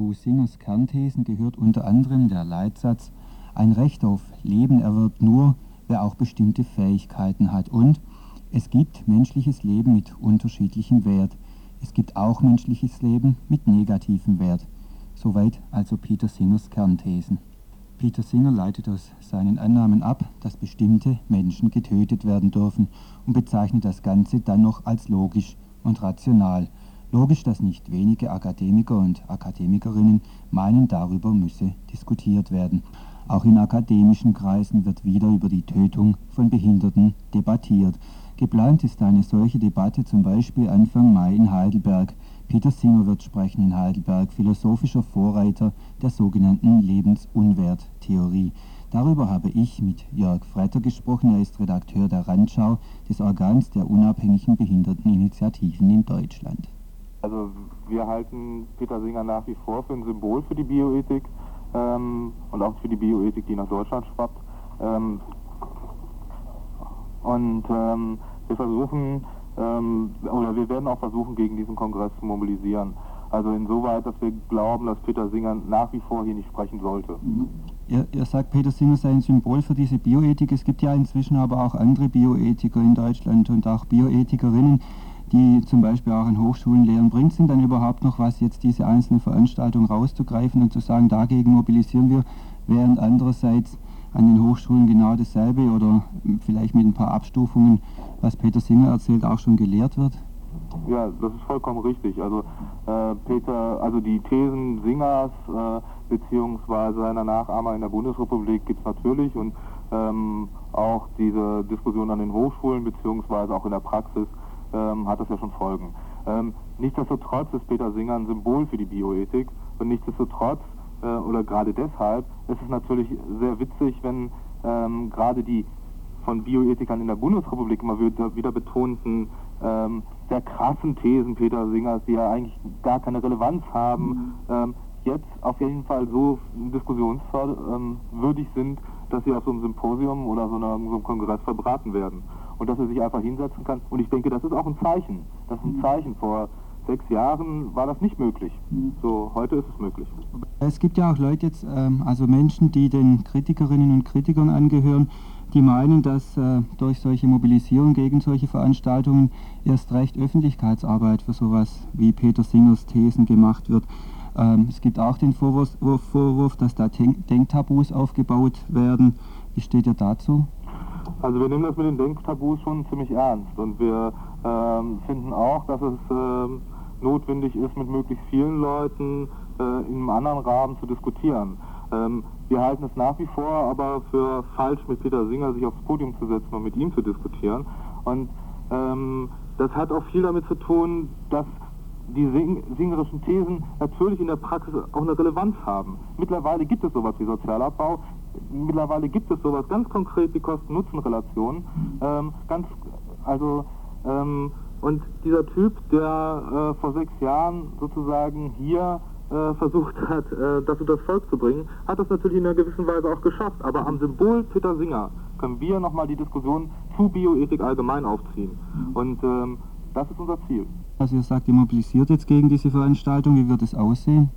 Zu Singers Kernthesen gehört unter anderem der Leitsatz, ein Recht auf Leben erwirbt nur, wer auch bestimmte Fähigkeiten hat. Und es gibt menschliches Leben mit unterschiedlichem Wert. Es gibt auch menschliches Leben mit negativem Wert. Soweit also Peter Singers Kernthesen. Peter Singer leitet aus seinen Annahmen ab, dass bestimmte Menschen getötet werden dürfen und bezeichnet das Ganze dann noch als logisch und rational. Logisch, dass nicht wenige Akademiker und Akademikerinnen meinen, darüber müsse diskutiert werden. Auch in akademischen Kreisen wird wieder über die Tötung von Behinderten debattiert. Geplant ist eine solche Debatte zum Beispiel Anfang Mai in Heidelberg. Peter Singer wird sprechen in Heidelberg, philosophischer Vorreiter der sogenannten Lebensunwerttheorie. Darüber habe ich mit Jörg Freiter gesprochen. Er ist Redakteur der Randschau des Organs der unabhängigen Behinderteninitiativen in Deutschland. Also wir halten Peter Singer nach wie vor für ein Symbol für die Bioethik ähm, und auch für die Bioethik, die nach Deutschland schwappt. Ähm, und ähm, wir versuchen, ähm, oder wir werden auch versuchen, gegen diesen Kongress zu mobilisieren. Also insoweit, dass wir glauben, dass Peter Singer nach wie vor hier nicht sprechen sollte. Ihr, ihr sagt, Peter Singer sei ein Symbol für diese Bioethik. Es gibt ja inzwischen aber auch andere Bioethiker in Deutschland und auch Bioethikerinnen, die zum Beispiel auch an Hochschulen lehren. Bringt es denn dann überhaupt noch was, jetzt diese einzelnen Veranstaltungen rauszugreifen und zu sagen, dagegen mobilisieren wir, während andererseits an den Hochschulen genau dasselbe oder vielleicht mit ein paar Abstufungen, was Peter Singer erzählt, auch schon gelehrt wird? Ja, das ist vollkommen richtig. Also äh, Peter, also die Thesen Singers äh, beziehungsweise seiner Nachahmer in der Bundesrepublik gibt es natürlich und ähm, auch diese Diskussion an den Hochschulen beziehungsweise auch in der Praxis ähm, hat das ja schon Folgen. Ähm, nichtsdestotrotz ist Peter Singer ein Symbol für die Bioethik und nichtsdestotrotz äh, oder gerade deshalb ist es natürlich sehr witzig, wenn ähm, gerade die von Bioethikern in der Bundesrepublik immer wieder, wieder betonten ähm, sehr krassen Thesen Peter Singers, die ja eigentlich gar keine Relevanz haben, mhm. ähm, jetzt auf jeden Fall so diskussionswürdig sind, dass sie auf so einem Symposium oder so, einer, so einem Kongress verbraten werden. Und dass er sich einfach hinsetzen kann. Und ich denke, das ist auch ein Zeichen. Das ist ein mhm. Zeichen. Vor sechs Jahren war das nicht möglich. Mhm. So, heute ist es möglich. Es gibt ja auch Leute jetzt, ähm, also Menschen, die den Kritikerinnen und Kritikern angehören, die meinen, dass äh, durch solche Mobilisierung gegen solche Veranstaltungen erst recht Öffentlichkeitsarbeit für sowas wie Peter Singers Thesen gemacht wird. Ähm, es gibt auch den Vorwurf, Vorwurf dass da Denktabus aufgebaut werden. Wie steht ihr dazu? Also wir nehmen das mit den Denktabus schon ziemlich ernst und wir ähm, finden auch, dass es ähm, notwendig ist, mit möglichst vielen Leuten äh, in einem anderen Rahmen zu diskutieren. Ähm, wir halten es nach wie vor aber für falsch, mit Peter Singer sich aufs Podium zu setzen und mit ihm zu diskutieren. Und ähm, das hat auch viel damit zu tun, dass die sing singerischen Thesen natürlich in der Praxis auch eine Relevanz haben. Mittlerweile gibt es sowas wie Sozialabbau, mittlerweile gibt es sowas ganz konkret wie Kosten-Nutzen-Relationen. Ähm, ganz, also, ähm, und dieser Typ, der äh, vor sechs Jahren sozusagen hier äh, versucht hat, äh, das unter das Volk zu bringen, hat das natürlich in einer gewissen Weise auch geschafft. Aber am Symbol Peter Singer können wir nochmal die Diskussion zu Bioethik allgemein aufziehen. Und ähm, das ist unser Ziel. Also ihr sagt, ihr mobilisiert jetzt gegen diese Veranstaltung. Wie wird es aussehen?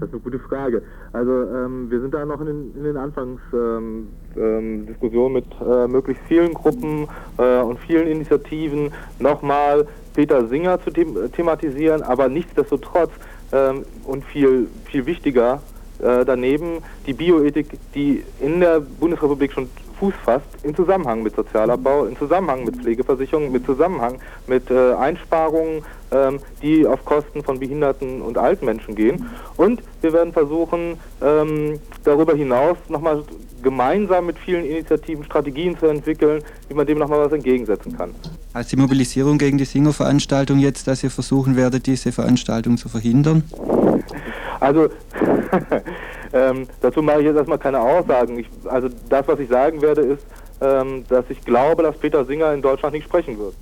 Das ist eine gute Frage. Also ähm, wir sind da noch in den, in den Anfangsdiskussionen ähm, ähm, mit äh, möglichst vielen Gruppen äh, und vielen Initiativen nochmal Peter Singer zu them thematisieren, aber nichtsdestotrotz ähm, und viel, viel wichtiger äh, daneben die Bioethik, die in der Bundesrepublik schon Fuß fasst, in Zusammenhang mit Sozialabbau, in Zusammenhang mit Pflegeversicherung, mit Zusammenhang mit äh, Einsparungen, ähm, die auf Kosten von Behinderten und alten Menschen gehen. Und wir werden versuchen, ähm, darüber hinaus nochmal gemeinsam mit vielen Initiativen Strategien zu entwickeln, wie man dem nochmal was entgegensetzen kann. Heißt die Mobilisierung gegen die Singer-Veranstaltung jetzt, dass ihr versuchen werdet, diese Veranstaltung zu verhindern? Also ähm, dazu mache ich jetzt erstmal keine Aussagen. Ich, also das, was ich sagen werde, ist, ähm, dass ich glaube, dass Peter Singer in Deutschland nicht sprechen wird.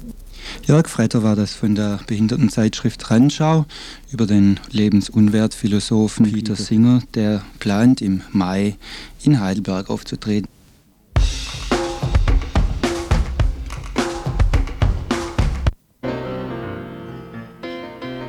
Jörg Freiter war das von der Behindertenzeitschrift Randschau über den Lebensunwertphilosophen Peter Singer, der plant im Mai in Heidelberg aufzutreten.